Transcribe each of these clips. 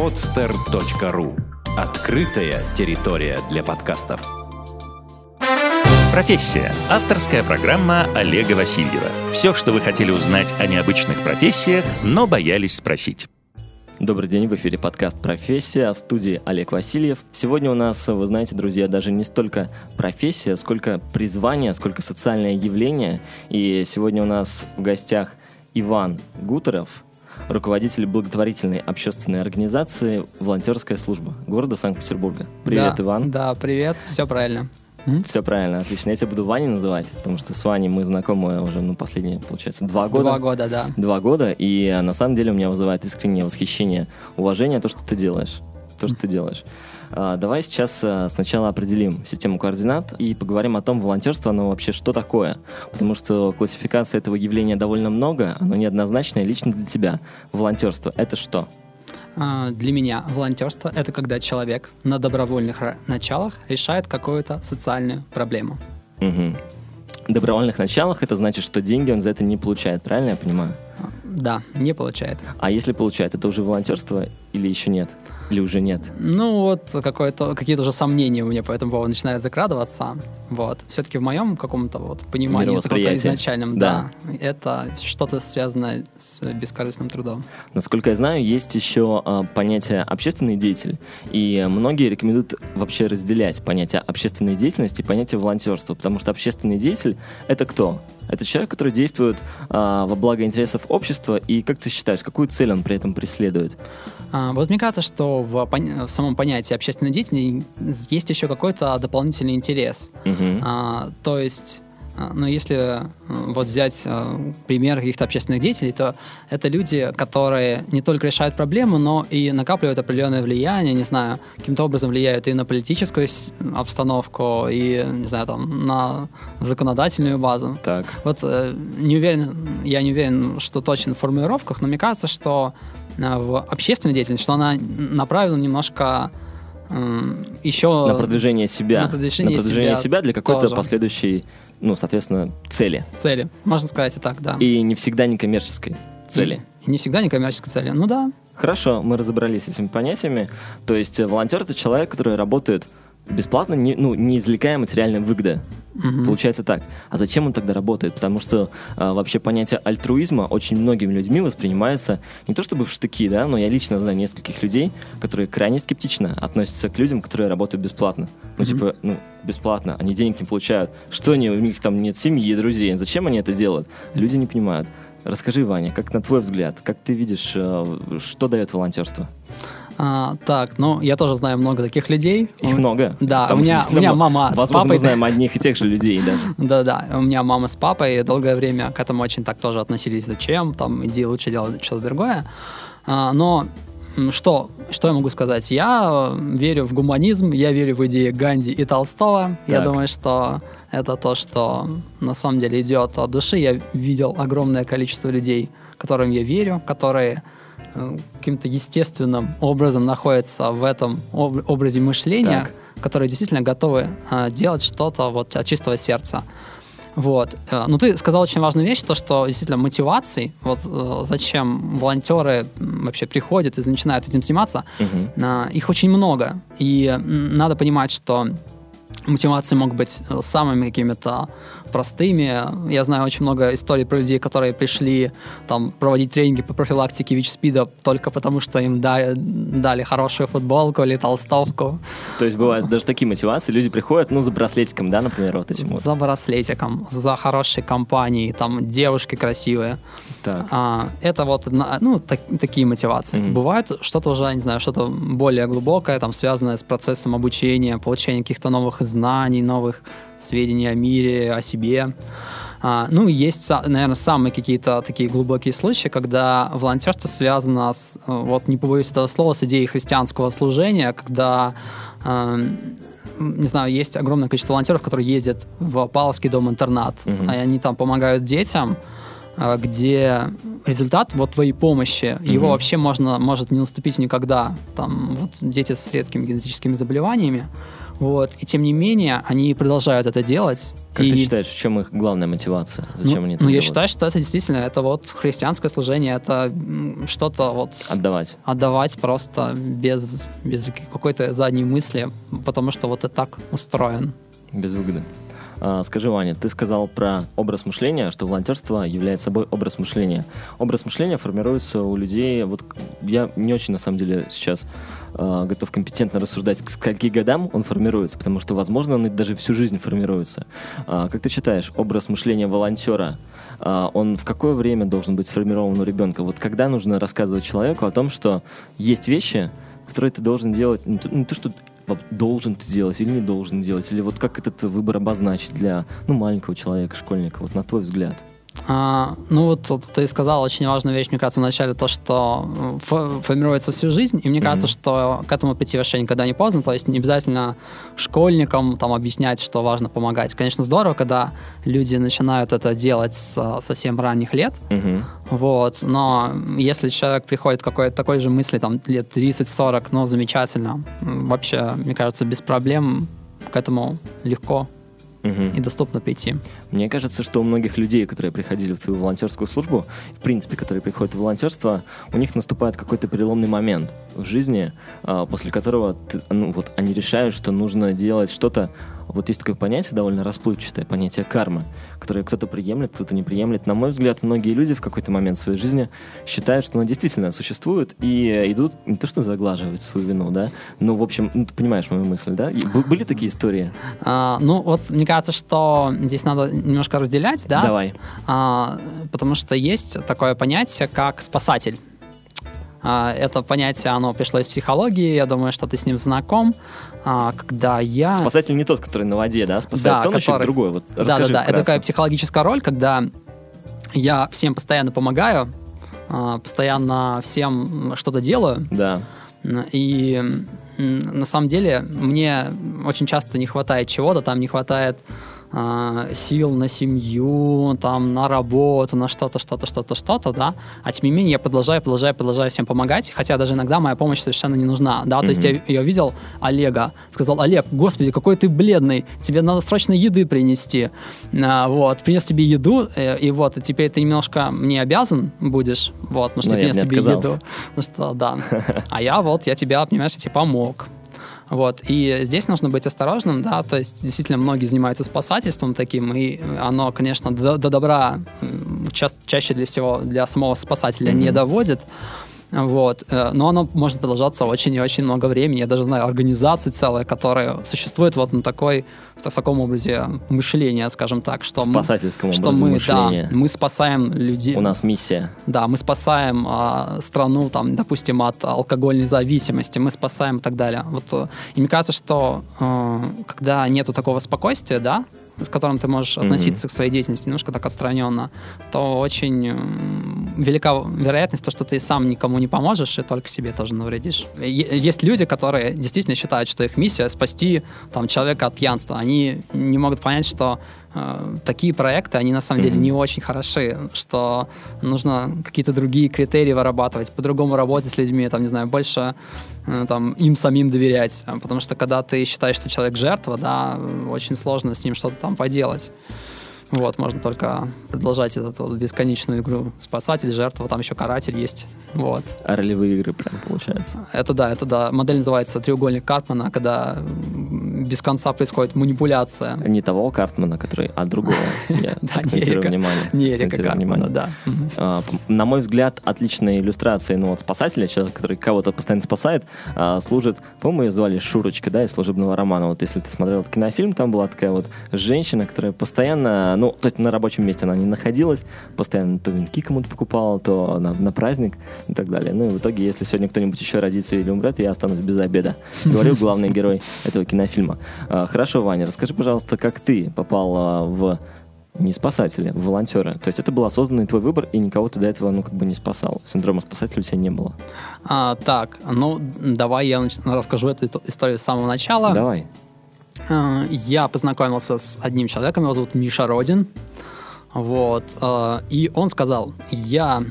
podster.ru Открытая территория для подкастов. Профессия. Авторская программа Олега Васильева. Все, что вы хотели узнать о необычных профессиях, но боялись спросить. Добрый день, в эфире подкаст «Профессия», в студии Олег Васильев. Сегодня у нас, вы знаете, друзья, даже не столько профессия, сколько призвание, сколько социальное явление. И сегодня у нас в гостях Иван Гутеров, руководитель благотворительной общественной организации «Волонтерская служба» города Санкт-Петербурга. Привет, да, Иван. Да, привет, все правильно. Все правильно, отлично. Я тебя буду Ваней называть, потому что с Ваней мы знакомы уже, ну, последние, получается, два года. Два года, да. Два года, и а, на самом деле у меня вызывает искреннее восхищение, уважение то, что ты делаешь. То, что ты делаешь. А, давай сейчас а, сначала определим систему координат и поговорим о том, волонтерство, оно вообще что такое. Потому что классификация этого явления довольно много, оно неоднозначное лично для тебя. Волонтерство — это что? А, для меня волонтерство — это когда человек на добровольных началах решает какую-то социальную проблему. Угу. Добровольных началах это значит, что деньги он за это не получает, правильно я понимаю? Да, не получает. А если получает, это уже волонтерство или еще нет? Или уже нет? Ну, вот какие-то уже сомнения у меня по этому поводу начинают закрадываться. Вот. Все-таки в моем каком-то вот понимании изначальном, да. да, это что-то связанное с бескорыстным трудом. Насколько я знаю, есть еще э, понятие общественный деятель. И многие рекомендуют вообще разделять понятие общественной деятельности и понятие волонтерства. Потому что общественный деятель — это кто? Это человек, который действует а, во благо интересов общества. И как ты считаешь, какую цель он при этом преследует? А, вот мне кажется, что в, в самом понятии общественной деятельности есть еще какой-то дополнительный интерес. Угу. А, то есть но если э, вот взять э, пример каких-то общественных деятелей, то это люди, которые не только решают проблемы, но и накапливают определенное влияние, не знаю, каким-то образом влияют и на политическую обстановку, и, не знаю, там, на законодательную базу. Так. Вот э, не уверен, я не уверен, что точно в формулировках, но мне кажется, что в общественной деятельности, что она направлена немножко еще... На продвижение себя. На продвижение, на продвижение себя, себя для какой-то последующей, ну, соответственно, цели. Цели, можно сказать и так, да. И не всегда некоммерческой цели. И, и не всегда некоммерческой цели, ну да. Хорошо, мы разобрались с этими понятиями. То есть э, волонтер — это человек, который работает бесплатно, не, ну, не извлекая материальной выгоды. Угу. Получается так. А зачем он тогда работает? Потому что а, вообще понятие альтруизма очень многими людьми воспринимается не то чтобы в штыки, да, но я лично знаю нескольких людей, которые крайне скептично относятся к людям, которые работают бесплатно. Ну, угу. типа, ну, бесплатно, они денег не получают. Что они, у них там нет семьи, друзей, зачем они это делают? Люди не понимают. Расскажи, Ваня, как на твой взгляд, как ты видишь, э, что дает волонтерство? А, так, ну, я тоже знаю много таких людей. Их много? Да, у меня, у меня мама возможно, с папой... мы знаем одних и тех же людей даже. Да-да, у меня мама с папой долгое время к этому очень так тоже относились. Зачем? Там, иди лучше делать что-то другое. А, но что, что я могу сказать? Я верю в гуманизм, я верю в идеи Ганди и Толстого. Так. Я думаю, что это то, что на самом деле идет от души. Я видел огромное количество людей, которым я верю, которые Э, каким-то естественным образом находятся в этом об- образе мышления, так. которые действительно готовы э, делать что-то вот от чистого сердца. Вот. Э, ну, ты сказал очень важную вещь, то, что действительно мотивации, вот э, зачем волонтеры вообще приходят и начинают этим заниматься, угу. э, их очень много. И надо понимать, что мотивации могут быть э, самыми какими-то простыми. Я знаю очень много историй про людей, которые пришли там проводить тренинги по профилактике ВИЧ-СПИДа только потому, что им дали, дали хорошую футболку или толстовку. То есть бывают даже такие мотивации, люди приходят, ну, за браслетиком, да, например, вот этим За браслетиком, за хорошей компанией, там, девушки красивые. Так. А, это вот, ну, так, такие мотивации. Mm-hmm. Бывает что-то уже, не знаю, что-то более глубокое, там, связанное с процессом обучения, получения каких-то новых знаний, новых сведений о мире, о себе. А, ну, есть, наверное, самые какие-то такие глубокие случаи, когда волонтерство связано с, вот не побоюсь этого слова, с идеей христианского служения, когда э, не знаю, есть огромное количество волонтеров, которые ездят в Павловский дом-интернат, mm-hmm. и они там помогают детям, а, где результат вот твоей помощи, mm-hmm. его вообще можно, может не наступить никогда. Там вот дети с редкими генетическими заболеваниями, Вот. И тем не менее, они продолжают это делать. Как и... ты считаешь, в чем их главная мотивация? Зачем ну, они это Ну, делают? я считаю, что это действительно, это вот христианское служение, это что-то вот... Отдавать. Отдавать просто без, без какой-то задней мысли, потому что вот и так устроен. Без выгоды. А, скажи, Ваня, ты сказал про образ мышления, что волонтерство является собой образ мышления. Образ мышления формируется у людей, вот я не очень на самом деле сейчас э, готов компетентно рассуждать, к скольки годам он формируется, потому что, возможно, он даже всю жизнь формируется. А, как ты считаешь, образ мышления волонтера, а, он в какое время должен быть сформирован у ребенка? Вот когда нужно рассказывать человеку о том, что есть вещи, которые ты должен делать, не то, что должен ты делать или не должен делать, или вот как этот выбор обозначить для ну, маленького человека, школьника, вот на твой взгляд? А, ну вот ты сказал очень важную вещь, мне кажется, вначале то, что фо- формируется всю жизнь, и мне Мгм. кажется, что к этому прийти вообще никогда не поздно, то есть не обязательно школьникам там объяснять, что важно помогать. Конечно, здорово, когда люди начинают это делать с совсем ранних лет, Мгм. вот, но если человек приходит к какой-то такой же мысли, там, лет 30-40, ну, замечательно, вообще, мне кажется, без проблем к этому легко Мгм. и доступно прийти. Мне кажется, что у многих людей, которые приходили в твою волонтерскую службу, в принципе, которые приходят в волонтерство, у них наступает какой-то переломный момент в жизни, а, после которого ты- ну, вот, они решают, что нужно делать что-то. Вот есть такое понятие, довольно расплывчатое понятие кармы, которое кто-то приемлет, кто-то не приемлет. На мой взгляд, многие люди в какой-то момент своей жизни считают, что она действительно существует и идут не то что заглаживать свою вину, да, ну, в общем, ну, ты понимаешь мою мысль, да? И были такие истории? А, ну, вот мне кажется, что здесь надо немножко разделять, да? Давай. А, потому что есть такое понятие, как спасатель. А, это понятие, оно пришло из психологии, я думаю, что ты с ним знаком. А, когда я... Спасатель не тот, который на воде, да, спасает Да, тонущих, который- другой. Вот Да, да, да. Это такая психологическая роль, когда я всем постоянно помогаю, а, постоянно всем что-то делаю, Да. и на самом деле мне очень часто не хватает чего-то, там не хватает а, сил на семью, там, на работу, на что-то, что-то, что-то, что-то, да, а тем не менее я продолжаю, продолжаю, продолжаю всем помогать, хотя даже иногда моя помощь совершенно не нужна, да, то есть я, я видел Олега, сказал, Олег, господи, какой ты бледный, тебе надо срочно еды принести, А, вот, принес тебе еду, э, и вот, и теперь ты немножко мне обязан будешь, вот, ну что Но принес не тебе отказался. еду, ну что, да, а я вот, я тебя, понимаешь, я тебе помог, вот, и здесь нужно быть осторожным, да, то есть действительно многие занимаются спасательством таким, и оно, конечно, до, до добра ча- чаще для всего для самого спасателя не Мгм. доводит, вот, э, но оно может продолжаться очень и очень много времени. Я даже знаю организации целые, которые существуют вот на такой, в таком образе мышления, скажем так, что мы, Спасательскому что мы, мышления. да, мы спасаем людей. У нас миссия. Да, мы спасаем а, страну, там, допустим, от алкогольной зависимости, мы спасаем и так далее. Вот, э, и мне кажется, что э, когда нету такого спокойствия, да, с которым ты можешь Мгм. относиться к своей деятельности немножко так отстраненно, то очень м, велика вероятность, то, что ты сам никому не поможешь и только себе тоже навредишь. Есть люди, которые действительно считают, что их миссия спасти там, человека от пьянства. Они не могут понять, что э, такие проекты, они на самом деле Мгм. не очень хороши, что нужно какие-то другие критерии вырабатывать, по-другому работать с людьми, там, не знаю, больше э, там, им самим доверять. А, Потому что когда ты считаешь, что человек жертва, да, э, очень сложно с ним что-то там поделать. Вот, можно только продолжать эту вот бесконечную игру. Спасатель, жертва, там еще каратель есть. Вот. А ролевые игры прям получается. Это да, это да. Модель называется треугольник Карпмана, когда без конца происходит манипуляция. Не того Картмана, который, а другого. Я акцентирую внимание. Не Эрика внимание. да. А, На мой взгляд, отличной иллюстрацией ну, вот спасателя, человека, который кого-то постоянно спасает, а, служит, по-моему, ее звали Шурочка, да, из служебного романа. Вот если ты смотрел этот кинофильм, там была такая вот женщина, которая постоянно, ну, то есть на рабочем месте она не находилась, постоянно то венки кому-то покупала, то на, на праздник и так далее. Ну и в итоге, если сегодня кто-нибудь еще родится или умрет, я останусь без обеда. Говорил главный герой этого кинофильма. А, Хорошо, Ваня, расскажи, пожалуйста, как ты попал в не спасатели, в волонтеры. То есть это был осознанный твой выбор, и никого ты до этого, ну, как бы не спасал. Синдрома спасателя у тебя не было. А, так, ну, давай я нач- расскажу эту историю с самого начала. Давай. А, Я познакомился с одним человеком, его зовут Миша Родин. Вот. а, И он сказал, я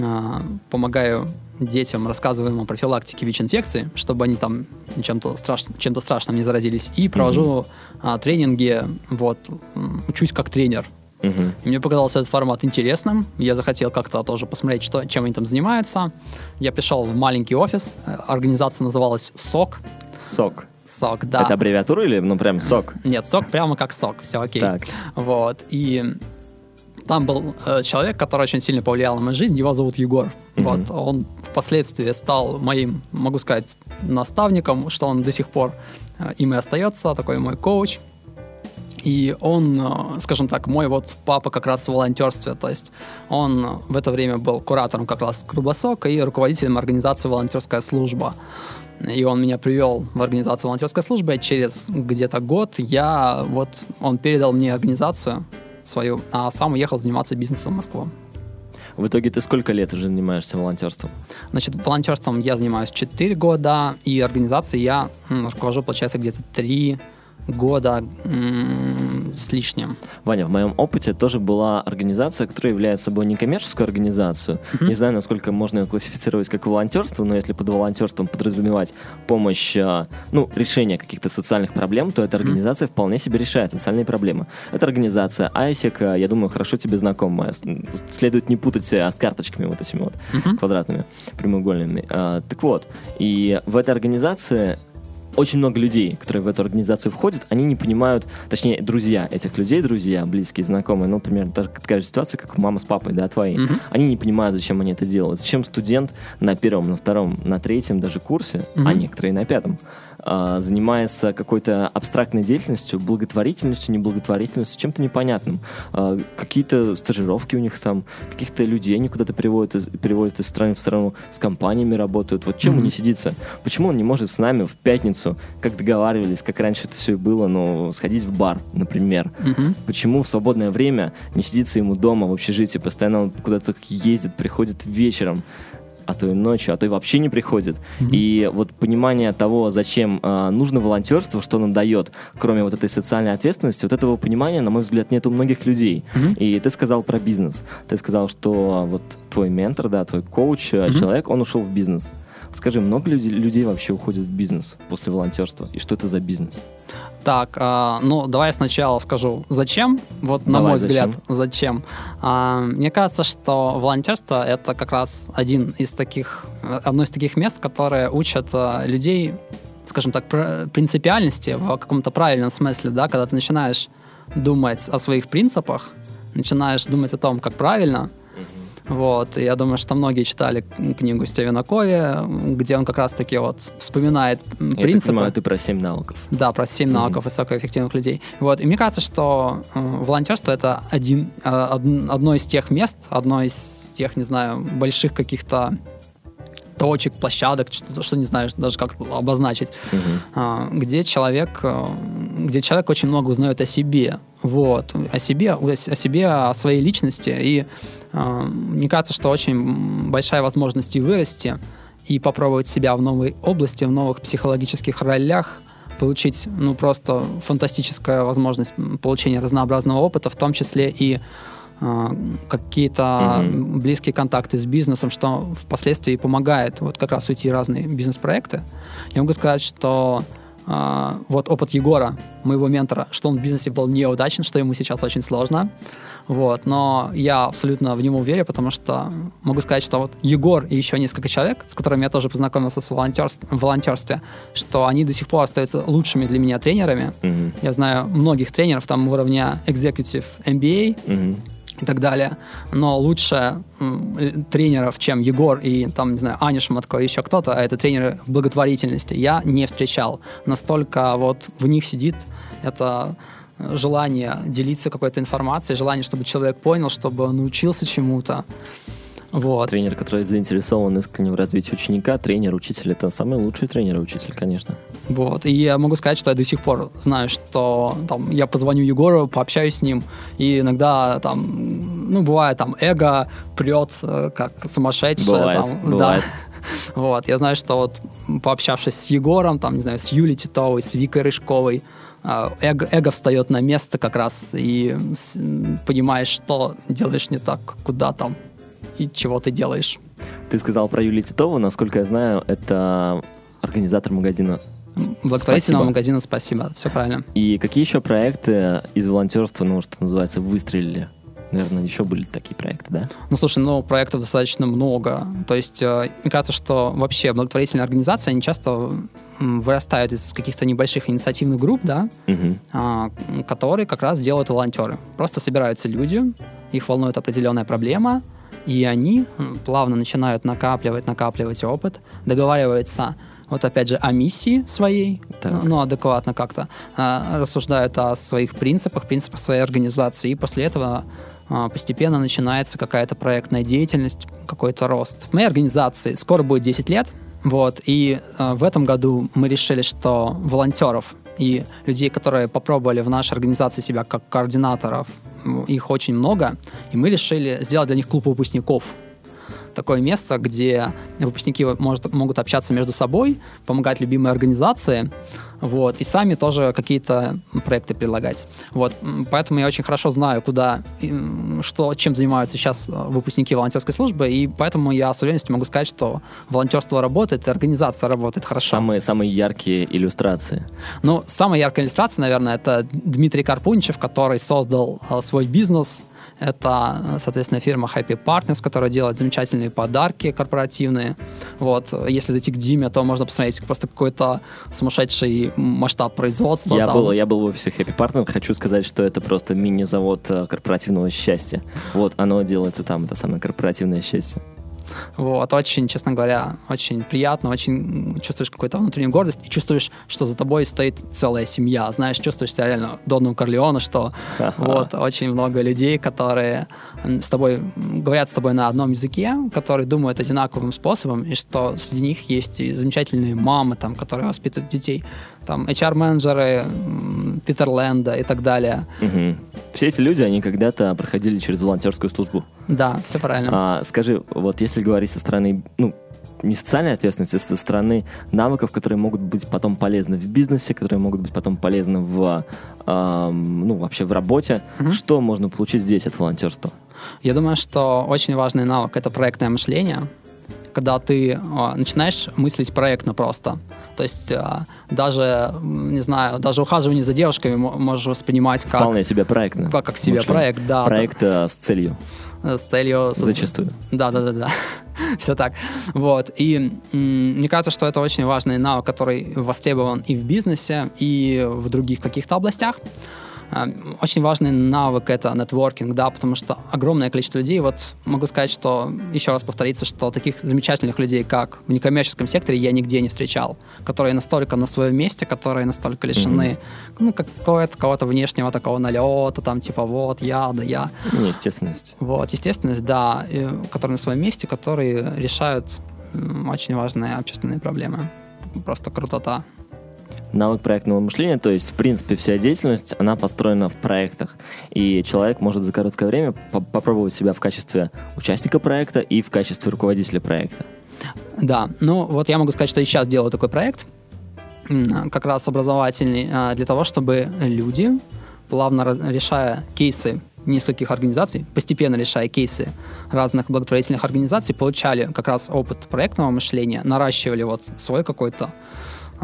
а, помогаю детям рассказываем о профилактике ВИЧ-инфекции, чтобы они там чем-то страш... чем страшным не заразились, и провожу а, тренинги, вот, учусь как тренер. И Мне показался этот формат интересным. Я захотел как-то тоже посмотреть, что, чем они там занимаются. Я пришел в маленький офис. Э, Организация называлась СОК. Сок. СОК, да. Это аббревиатура или, ну, прям сок? Нет, СОК прямо как СОК. Все окей. Так. Вот. И там был э, человек, который очень сильно повлиял на мою жизнь. Его зовут Егор. Мгм. Вот. Он впоследствии стал моим, могу сказать, наставником, что он до сих пор э, им и остается, такой мой коуч. И он, э, скажем так, мой вот папа как раз в волонтерстве, то есть он в это время был куратором как раз Круглосока и руководителем организации «Волонтерская служба». И он меня привел в организацию волонтерской службы. Через где-то год я вот он передал мне организацию свою, а сам уехал заниматься бизнесом в Москву. В итоге ты сколько лет уже занимаешься волонтерством? Значит, волонтерством я занимаюсь 4 года, и организацией я м, руковожу, получается, где-то 3 года с лишним. Ваня, в моем опыте тоже была организация, которая является собой некоммерческую организацию. Мгм. Не знаю, насколько можно ее классифицировать как волонтерство, но если под волонтерством подразумевать помощь, а, ну, решение каких-то социальных проблем, то эта организация вполне себе решает социальные проблемы. Это организация ISEC, а, я думаю, хорошо тебе знакомая. Следует не путать а, с карточками вот этими вот Мгм. квадратными, прямоугольными. А, так вот, и в этой организации очень много людей, которые в эту организацию входят, они не понимают, точнее, друзья этих людей, друзья, близкие, знакомые, ну, например, даже такая же ситуация, как мама с папой, да, твои. Мгм. Они не понимают, зачем они это делают. Зачем студент на первом, на втором, на третьем даже курсе, а Мгм. некоторые на пятом, а, занимается какой-то абстрактной деятельностью, благотворительностью, неблаготворительностью, чем-то непонятным. А, Какие-то стажировки у них там, каких-то людей они куда-то переводят из, переводят из страны в страну, с компаниями работают. Вот чем Мгм. он не сидится? Почему он не может с нами в пятницу, как договаривались, как раньше это все и было, ну, сходить в бар, например? Мгм. Почему в свободное время не сидится ему дома в общежитии, постоянно он куда-то ездит, приходит вечером, а то и ночью, а то и вообще не приходит. Мгм. И вот понимание того, зачем а, нужно волонтерство, что оно дает, кроме вот этой социальной ответственности, вот этого понимания, на мой взгляд, нет у многих людей. Мгм. И ты сказал про бизнес. Ты сказал, что вот твой ментор, да, твой коуч, э, Мгм. человек, он ушел в бизнес. Скажи, много людей, людей вообще уходит в бизнес после волонтерства? И что это за бизнес? Так, а, ну давай сначала скажу, зачем. Вот на Давай, мой зачем? взгляд, зачем. А, мне кажется, что волонтерство это как раз один из таких, э, одно из таких мест, которые учат а, людей, скажем так, пр- принципиальности в каком-то правильном смысле, да, когда ты начинаешь думать о своих принципах, начинаешь думать о том, как правильно. Вот, и я думаю, что многие читали книгу Стивена Кови, где он как раз-таки вот вспоминает м, Я так принципы. понимаю, ты про семь навыков. Да, про 7 Мгм. навыков высокоэффективных людей. Вот. И мне кажется, что э, волонтерство это один, э, од- одно из тех мест, одно из тех, не знаю, больших каких-то точек, площадок, что, что не знаю даже как обозначить, Мгм. а, где человек, э, где человек очень много узнает о себе, вот, о себе, о себе, о своей личности, и мне кажется, что очень большая возможность и вырасти, и попробовать себя в новой области, в новых психологических ролях, получить, ну, просто фантастическая возможность получения разнообразного опыта, в том числе и э, какие-то Мгм. близкие контакты с бизнесом, что впоследствии помогает вот как раз уйти в разные бизнес-проекты. Я могу сказать, что а, вот опыт Егора, моего ментора, что он в бизнесе был неудачен, что ему сейчас очень сложно. Вот, но я абсолютно в него верю, потому что могу сказать, что вот Егор и еще несколько человек, с которыми я тоже познакомился с волонтерств- в волонтерстве, что они до сих пор остаются лучшими для меня тренерами. Мгм. Я знаю многих тренеров там уровня Executive MBA, Мгм. И так далее. Но лучше э, тренеров, чем Егор и там, не знаю, Аня Шматко и еще кто-то, а это тренеры благотворительности, я не встречал. Настолько вот в них сидит это э, желание делиться какой-то информацией, желание, чтобы человек понял, чтобы он научился чему-то. Вот. Тренер, который заинтересован искренне в развитии ученика, тренер, учитель, это самый лучший тренер и учитель, конечно. Вот. И я могу сказать, что я до сих пор знаю, что там, я позвоню Егору, пообщаюсь с ним, и иногда там, ну, бывает, там, эго прет э, как сумасшедшее. Бывает, там, бывает. Да. Вот, я знаю, что вот пообщавшись с Егором, там, не знаю, с Юлей Титовой, с Викой Рыжковой, а, эго, эго встает на место как раз, и понимаешь, что делаешь не так, куда там, и чего ты делаешь. Ты сказал про Юлию Титову. Насколько я знаю, это организатор магазина Благотворительного магазина «Спасибо». Все правильно. И какие еще проекты из волонтерства, ну, что называется, выстрелили? Наверное, еще были такие проекты, да? Ну, слушай, ну, проектов достаточно много. То есть, э, мне кажется, что вообще благотворительные организации, они часто вырастают из каких-то небольших инициативных групп, да, угу. которые как раз делают волонтеры. Просто собираются люди, их волнует определенная проблема, и они плавно начинают накапливать, накапливать опыт, договариваются вот опять же о миссии своей, так. ну адекватно как-то, а, рассуждают о своих принципах, принципах своей организации, и после этого а, постепенно начинается какая-то проектная деятельность, какой-то рост. В моей организации скоро будет 10 лет, вот, и а, в этом году мы решили, что волонтеров и людей, которые попробовали в нашей организации себя как координаторов, их очень много, и мы решили сделать для них клуб выпускников – такое место, где выпускники может, могут общаться между собой, помогать любимой организации, вот, и сами тоже какие-то проекты предлагать. Вот, поэтому я очень хорошо знаю, куда, что, чем занимаются сейчас э, выпускники волонтерской службы, и поэтому я с уверенностью могу сказать, что волонтерство работает, организация работает хорошо. Самые, самые яркие иллюстрации? Ну, самая яркая иллюстрация, наверное, это Дмитрий Карпунчев, который создал э, свой бизнес это, соответственно, фирма Happy Partners, которая делает замечательные подарки корпоративные. Вот. Если зайти к Диме, то можно посмотреть просто какой-то сумасшедший масштаб производства. Я, был, я был в офисе Happy Partners. Хочу сказать, что это просто мини-завод э, корпоративного счастья. Вот, оно делается там, это самое корпоративное счастье. Вот, очень, честно говоря, очень приятно, очень чувствуешь какую-то внутреннюю гордость и чувствуешь, что за тобой стоит целая семья. Знаешь, чувствуешь себя реально Доном Корлеона, что вот очень много людей, которые с тобой говорят с тобой на одном языке, которые думают одинаковым способом, и что среди них есть и замечательные мамы, там, которые воспитывают детей, там HR-менеджеры Питер Лэнда и так далее. Угу. Все эти люди, они когда-то проходили через волонтерскую службу. Да, все правильно. А, скажи, вот если говорить со стороны, ну, не социальной ответственности, а со стороны навыков, которые могут быть потом полезны в бизнесе, которые могут быть потом полезны в, э, ну, вообще в работе. Угу. Что можно получить здесь от волонтерства? Я думаю, что очень важный навык — это проектное мышление, когда ты э, начинаешь мыслить проектно просто. То есть э, даже, не знаю, даже ухаживание за девушками можешь воспринимать как... Вполне себе проектно. Как, как себе мышление. проект, да. Проект да. Э, с целью. С целью... Зачастую. Да, да, да, да. Все так. Вот. И мне кажется, что это очень важный навык, который востребован и в бизнесе, и в других каких-то областях. Эм, очень важный навык это нетворкинг, да, потому что огромное количество людей, вот могу сказать, что, еще раз повториться, что таких замечательных людей, как в некоммерческом секторе, я нигде не встречал, которые настолько на своем месте, которые настолько лишены, mm-hmm. ну, какого-то кого-то внешнего такого налета, там, типа, вот, я, да я. Естественность. Вот, естественность, да, которые на своем месте, которые решают очень важные общественные проблемы. Просто крутота навык проектного мышления, то есть, в принципе, вся деятельность, она построена в проектах. И человек может за короткое время по попробовать себя в качестве участника проекта и в качестве руководителя проекта. Да, ну вот я могу сказать, что я сейчас делаю такой проект, как раз образовательный, а, для того, чтобы люди, плавно решая кейсы нескольких организаций, постепенно решая кейсы разных благотворительных организаций, получали как раз опыт проектного мышления, наращивали вот свой какой-то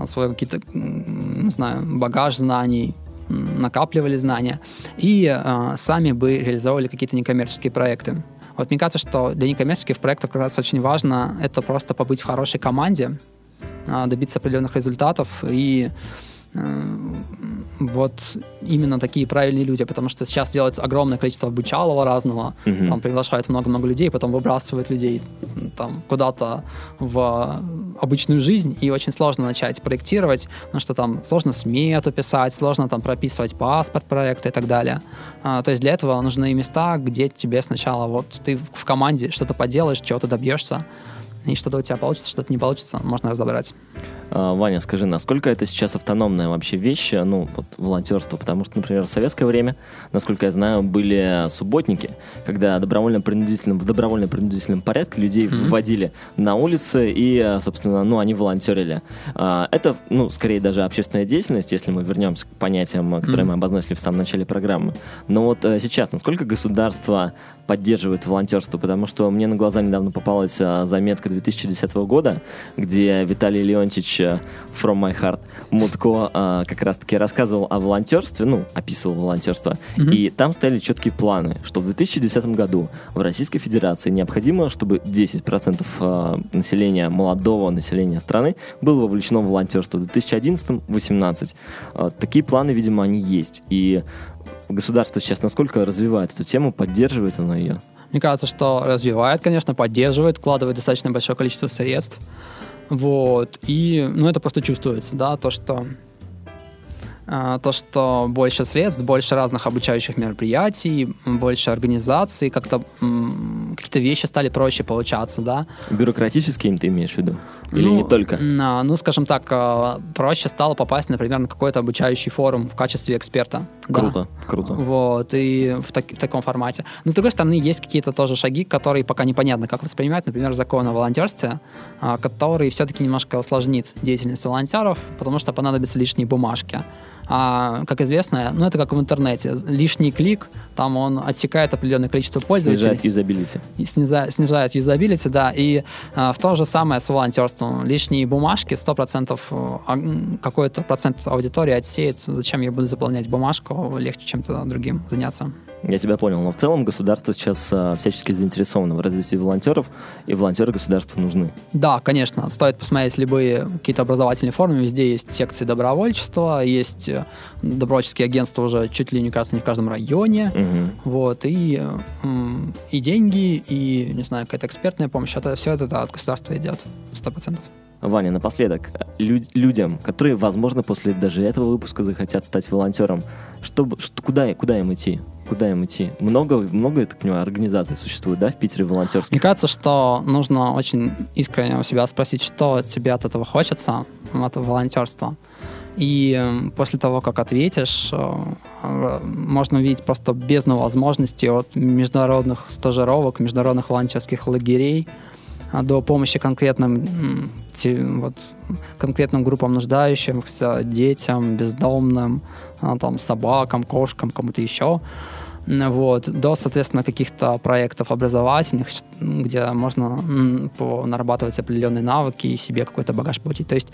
свой какие-то, не знаю, багаж знаний, накапливали знания и э, сами бы реализовывали какие-то некоммерческие проекты. Вот мне кажется, что для некоммерческих проектов как раз очень важно это просто побыть в хорошей команде, э, добиться определенных результатов и вот именно такие правильные люди, потому что сейчас делается огромное количество обучалого разного, mm-hmm. там приглашают много-много людей, потом выбрасывают людей там куда-то в обычную жизнь, и очень сложно начать проектировать, потому что там сложно смету писать, сложно там прописывать паспорт проекта и так далее. А, то есть для этого нужны места, где тебе сначала вот ты в команде что-то поделаешь, чего-то добьешься, и что-то у тебя получится, что-то не получится, можно разобрать. А, Ваня, скажи, насколько это сейчас автономная вообще вещь, ну, вот, волонтерство? Потому что, например, в советское время, насколько я знаю, были субботники, когда добровольно-принудительном, в добровольно-принудительном порядке людей mm-hmm. выводили на улицы и, а, собственно, ну, они волонтерили. А, это, ну, скорее даже общественная деятельность, если мы вернемся к понятиям, которые mm-hmm. мы обозначили в самом начале программы. Но вот э, сейчас, насколько государство поддерживает волонтерство? Потому что мне на глаза недавно попалась заметка 2010 года, где Виталий Леонтьевич From My Heart Мутко э, как раз-таки рассказывал о волонтерстве, ну, описывал волонтерство, mm-hmm. и там стояли четкие планы, что в 2010 году в Российской Федерации необходимо, чтобы 10% э, населения, молодого населения страны было вовлечено в волонтерство. В 2011 18. Такие планы, видимо, они есть. И государство сейчас насколько развивает эту тему, поддерживает оно ее? Мне кажется, что развивает, конечно, поддерживает, вкладывает достаточно большое количество средств. Вот. И, ну, это просто чувствуется, да, то, что то, что больше средств, больше разных обучающих мероприятий, больше организаций, как-то какие-то вещи стали проще получаться, да. Бюрократические ты имеешь в виду? Или ну, не только? На, ну, скажем так, а, проще стало попасть, например, на какой-то обучающий форум в качестве эксперта. Круто, да. круто. Вот, и в, так, в таком формате. Но, с другой стороны, есть какие-то тоже шаги, которые пока непонятно, как воспринимать. Например, закон о волонтерстве, а, который все-таки немножко усложнит деятельность волонтеров, потому что понадобятся лишние бумажки. А, как известно, ну это как в интернете. Лишний клик, там он отсекает определенное количество пользователей. Снижает юзабилити. Снижает, снижает юзабилити, да. И а, в то же самое с волонтерством. Лишние бумажки, 100% а, какой-то процент аудитории отсеет. Зачем я буду заполнять бумажку? Легче чем-то другим заняться. Я тебя понял, но в целом государство сейчас а, всячески заинтересовано в развитии волонтеров, и волонтеры государству нужны. Да, конечно. Стоит посмотреть любые какие-то образовательные формы. Везде есть секции добровольчества, есть э, добровольческие агентства уже чуть ли не, кажется, не в каждом районе. Угу. Вот, и, и деньги, и, не знаю, какая-то экспертная помощь. Это все это да, от государства идет, сто процентов. Ваня, напоследок, лю- людям, которые, возможно, после даже этого выпуска захотят стать волонтером, что, что, куда, куда им идти? Куда им идти? Много, много, я так понимаю, организаций существует, да, в Питере волонтерских? Мне кажется, что нужно очень искренне у себя спросить, что тебе от этого хочется, от волонтерства. И после того, как ответишь, э, можно увидеть просто бездну возможностей от международных стажировок, международных волонтерских лагерей, до помощи конкретным, вот, конкретным группам нуждающимся, детям, бездомным, а, там, собакам, кошкам, кому-то еще. Вот, до, соответственно, каких-то проектов образовательных, где можно нарабатывать определенные навыки и себе какой-то багаж получить. То есть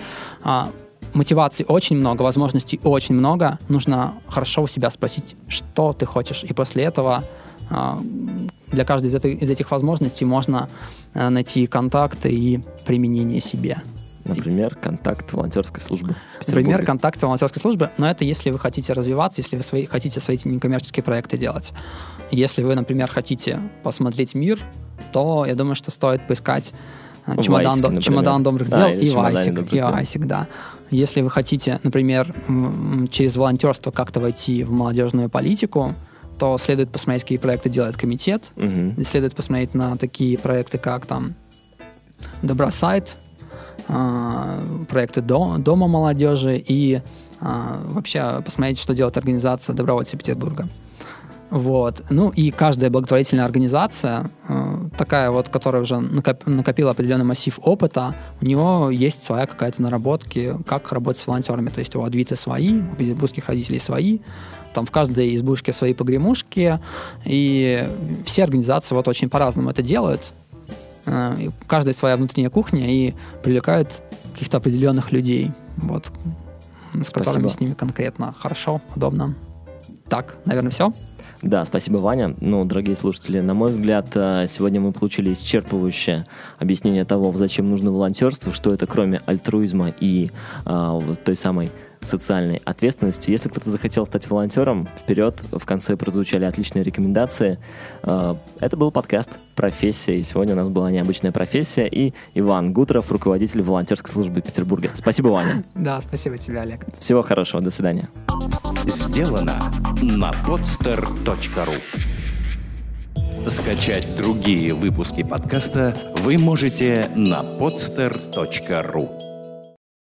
а, мотивации очень много, возможностей очень много. Нужно хорошо у себя спросить, что ты хочешь, и после этого для каждой из, этой, из этих возможностей можно э, найти контакты и применение себе. Например, контакт волонтерской службы. Например, контакт волонтерской службы, но это если вы хотите развиваться, если вы свои, хотите свои некоммерческие проекты делать. Если вы, например, хотите посмотреть мир, то я думаю, что стоит поискать э, чемодан, Вайсик, чемодан добрых да, дел и Вайсик, и Вайсик, да. Если вы хотите, например, через волонтерство как-то войти в молодежную политику, то следует посмотреть, какие проекты делает комитет, угу. и следует посмотреть на такие проекты, как там Добросайт, э, проекты до, Дома молодежи и э, вообще посмотреть, что делает организация Добровольцы Петербурга. Вот. Ну и каждая благотворительная организация, э, такая вот, которая уже накоп, накопила определенный массив опыта, у него есть своя какая-то наработки, как работать с волонтерами. То есть у Адвиты свои, у петербургских родителей свои, там в каждой избушке свои погремушки, и все организации вот очень по-разному это делают. Э, каждая своя внутренняя кухня и привлекают каких-то определенных людей, вот, с Спасибо. которыми с ними конкретно хорошо, удобно. Так, наверное, все. Да, спасибо, Ваня. Ну, дорогие слушатели, на мой взгляд, э, сегодня мы получили исчерпывающее объяснение того, зачем нужно волонтерство, что это кроме альтруизма и э, той самой социальной ответственности. Если кто-то захотел стать волонтером, вперед, в конце прозвучали отличные рекомендации. Э, это был подкаст «Профессия», и сегодня у нас была необычная профессия, и Иван Гутров, руководитель волонтерской службы Петербурга. Спасибо, Ваня. Да, спасибо тебе, Олег. Всего хорошего, до свидания. Сделано на podster.ru Скачать другие выпуски подкаста вы можете на podster.ru